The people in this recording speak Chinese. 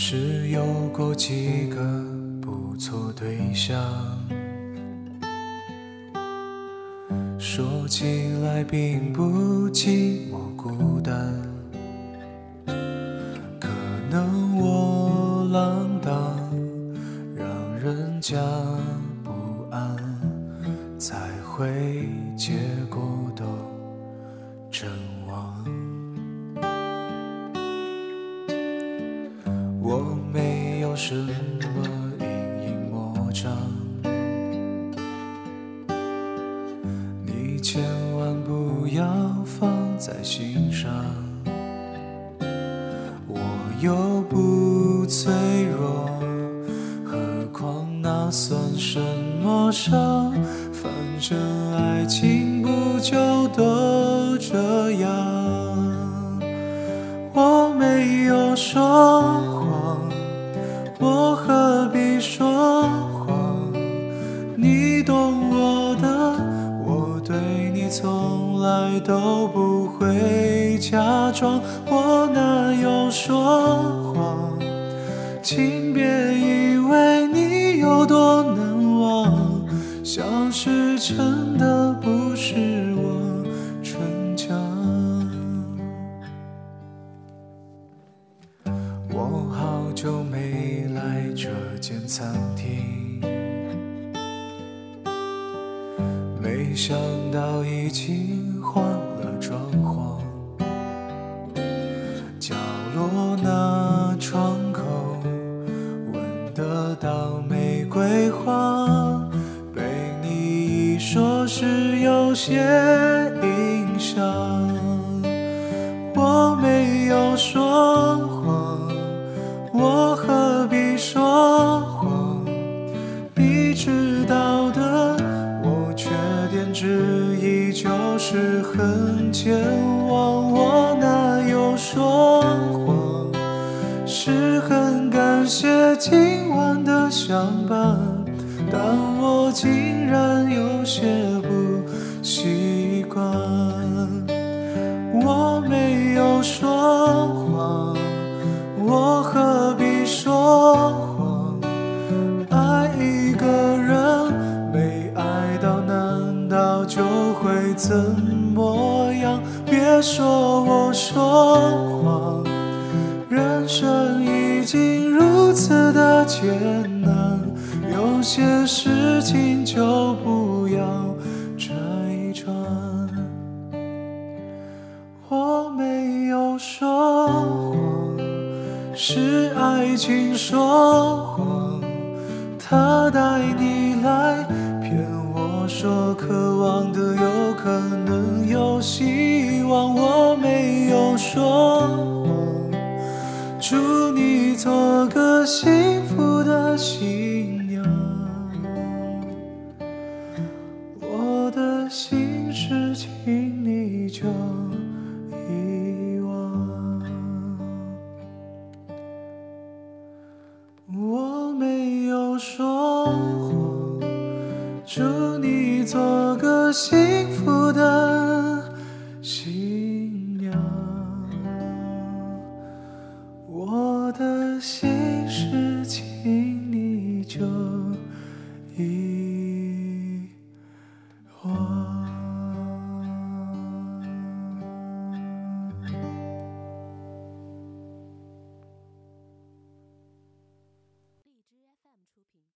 是有过几个不错对象，说起来并不寂寞孤单，可能我浪荡，让人家不安，才会结果都阵亡。我没有什么阴影魔障，你千万不要放在心上。我又不脆弱，何况那算什么伤？反正爱情不就都这样？我没有说，我何必说谎？你懂我的，我对你从来都不会假装，我哪有说谎？请别以间餐厅，没想到已经换了装潢。角落那窗口闻得到玫瑰花，被你一说是有些影响。我没有说健忘。我哪有说谎？是很感谢今晚的相伴，但我竟然有些不习惯。我没有说谎，我何必说谎？爱一个人没爱到，难道就会怎么？别说我说谎，人生已经如此的艰难，有些事情就不要拆穿。我没有说谎，是爱情说谎。他带你来骗我说渴望的有可幸福的新娘。我的心事，请你就遗忘。我没有说 joy.